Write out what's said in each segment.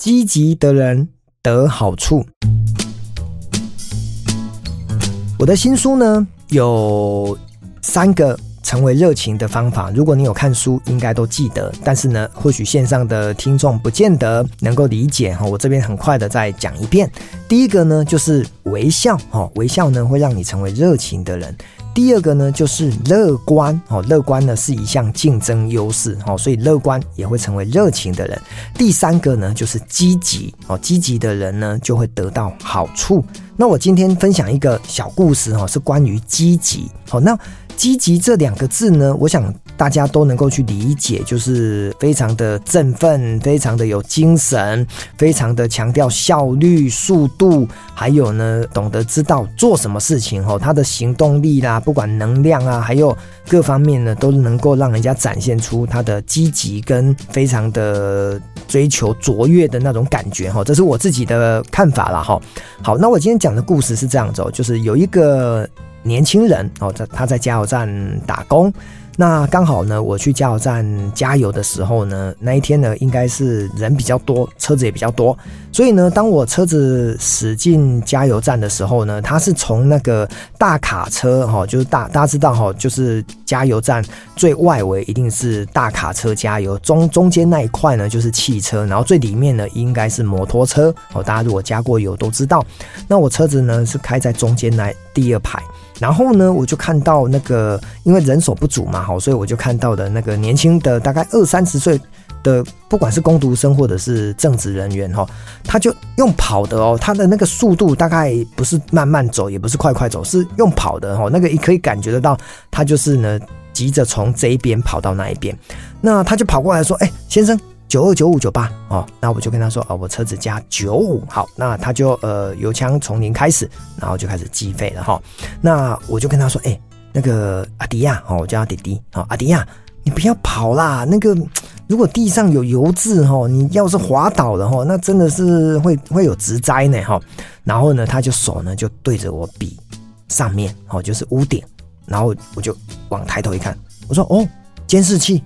积极的人得好处。我的新书呢，有三个成为热情的方法。如果你有看书，应该都记得。但是呢，或许线上的听众不见得能够理解哈。我这边很快的再讲一遍。第一个呢，就是微笑哈，微笑呢会让你成为热情的人。第二个呢，就是乐观哦，乐观呢是一项竞争优势哦，所以乐观也会成为热情的人。第三个呢，就是积极哦，积极的人呢就会得到好处。那我今天分享一个小故事哈，是关于积极。好，那。积极这两个字呢，我想大家都能够去理解，就是非常的振奋，非常的有精神，非常的强调效率、速度，还有呢，懂得知道做什么事情哦，他的行动力啦，不管能量啊，还有各方面呢，都能够让人家展现出他的积极跟非常的追求卓越的那种感觉哈。这是我自己的看法了哈。好，那我今天讲的故事是这样子哦，就是有一个。年轻人哦，在他在加油站打工，那刚好呢，我去加油站加油的时候呢，那一天呢，应该是人比较多，车子也比较多，所以呢，当我车子驶进加油站的时候呢，它是从那个大卡车哈，就是大大家知道哈，就是加油站最外围一定是大卡车加油，中中间那一块呢就是汽车，然后最里面呢应该是摩托车哦，大家如果加过油都知道，那我车子呢是开在中间那第二排。然后呢，我就看到那个，因为人手不足嘛，好，所以我就看到的那个年轻的，大概二三十岁的，不管是工读生或者是正职人员哈，他就用跑的哦，他的那个速度大概不是慢慢走，也不是快快走，是用跑的哈，那个也可以感觉得到，他就是呢急着从这一边跑到那一边，那他就跑过来说：“哎，先生。”九二九五九八哦，那我就跟他说哦，我车子加九五，好，那他就呃油枪从零开始，然后就开始计费了哈、哦。那我就跟他说，哎、那个阿迪亚哦，我叫他弟弟哦，阿迪亚，你不要跑啦，那个如果地上有油渍哈，你要是滑倒了哈，那真的是会会有职灾呢哈。然后呢，他就手呢就对着我比上面哦，就是屋顶，然后我就往抬头一看，我说哦，监视器，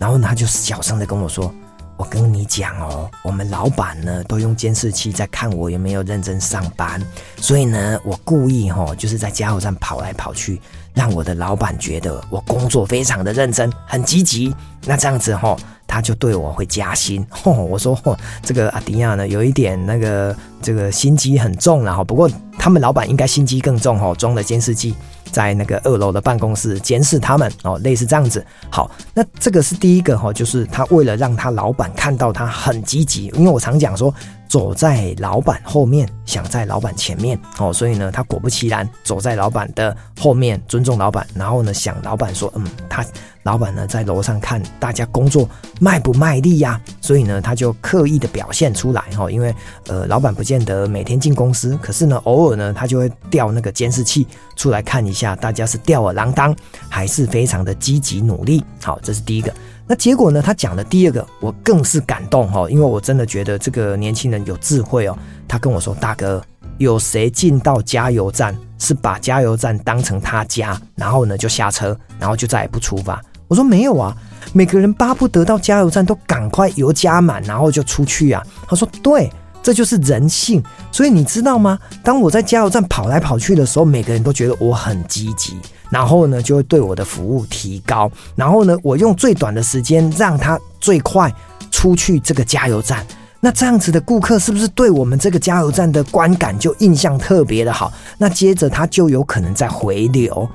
然后呢他就小声的跟我说。我跟你讲哦，我们老板呢都用监视器在看我有没有认真上班，所以呢，我故意哈，就是在加油站跑来跑去，让我的老板觉得我工作非常的认真，很积极。那这样子哈，他就对我会加薪。我说，这个阿迪亚呢，有一点那个这个心机很重了哈。不过他们老板应该心机更重哈，装了监视器。在那个二楼的办公室监视他们哦，类似这样子。好，那这个是第一个哈，就是他为了让他老板看到他很积极，因为我常讲说，走在老板后面，想在老板前面哦，所以呢，他果不其然走在老板的后面，尊重老板，然后呢，想老板说，嗯，他。老板呢，在楼上看大家工作卖不卖力呀？所以呢，他就刻意的表现出来哈。因为呃，老板不见得每天进公司，可是呢，偶尔呢，他就会调那个监视器出来看一下，大家是吊儿郎当，还是非常的积极努力。好，这是第一个。那结果呢，他讲的第二个，我更是感动哈，因为我真的觉得这个年轻人有智慧哦。他跟我说：“大哥，有谁进到加油站是把加油站当成他家，然后呢就下车，然后就再也不出发？”我说没有啊，每个人巴不得到加油站都赶快油加满，然后就出去啊。他说对，这就是人性。所以你知道吗？当我在加油站跑来跑去的时候，每个人都觉得我很积极，然后呢就会对我的服务提高，然后呢我用最短的时间让他最快出去这个加油站。那这样子的顾客是不是对我们这个加油站的观感就印象特别的好？那接着他就有可能再回流。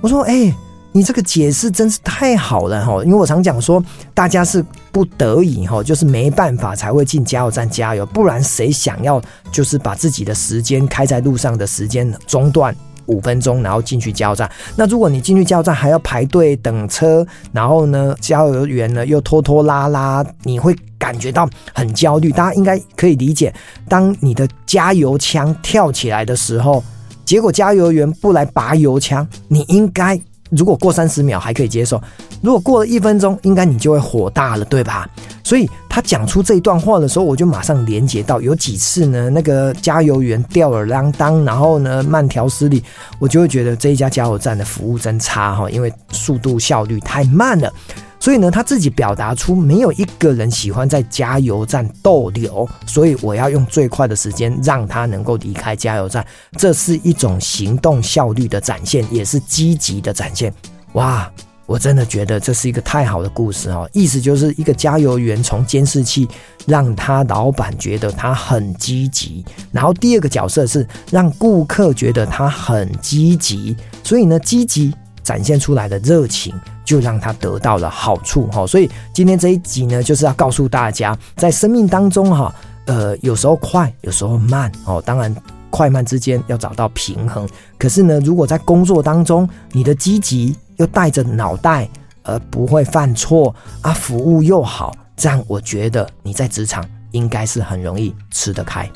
我说哎。你这个解释真是太好了哈，因为我常讲说，大家是不得已哈，就是没办法才会进加油站加油，不然谁想要就是把自己的时间开在路上的时间中断五分钟，然后进去加油站？那如果你进去加油站还要排队等车，然后呢，加油员呢又拖拖拉拉，你会感觉到很焦虑。大家应该可以理解，当你的加油枪跳起来的时候，结果加油员不来拔油枪，你应该。如果过三十秒还可以接受，如果过了一分钟，应该你就会火大了，对吧？所以他讲出这一段话的时候，我就马上连接到有几次呢，那个加油员吊儿郎当，然后呢慢条斯理，我就会觉得这一家加油站的服务真差哈，因为速度效率太慢了。所以呢，他自己表达出没有一个人喜欢在加油站逗留，所以我要用最快的时间让他能够离开加油站。这是一种行动效率的展现，也是积极的展现。哇，我真的觉得这是一个太好的故事哦！意思就是一个加油员从监视器让他老板觉得他很积极，然后第二个角色是让顾客觉得他很积极，所以呢，积极展现出来的热情。就让他得到了好处哈，所以今天这一集呢，就是要告诉大家，在生命当中哈，呃，有时候快，有时候慢哦，当然快慢之间要找到平衡。可是呢，如果在工作当中，你的积极又带着脑袋，而不会犯错啊，服务又好，这样我觉得你在职场应该是很容易吃得开。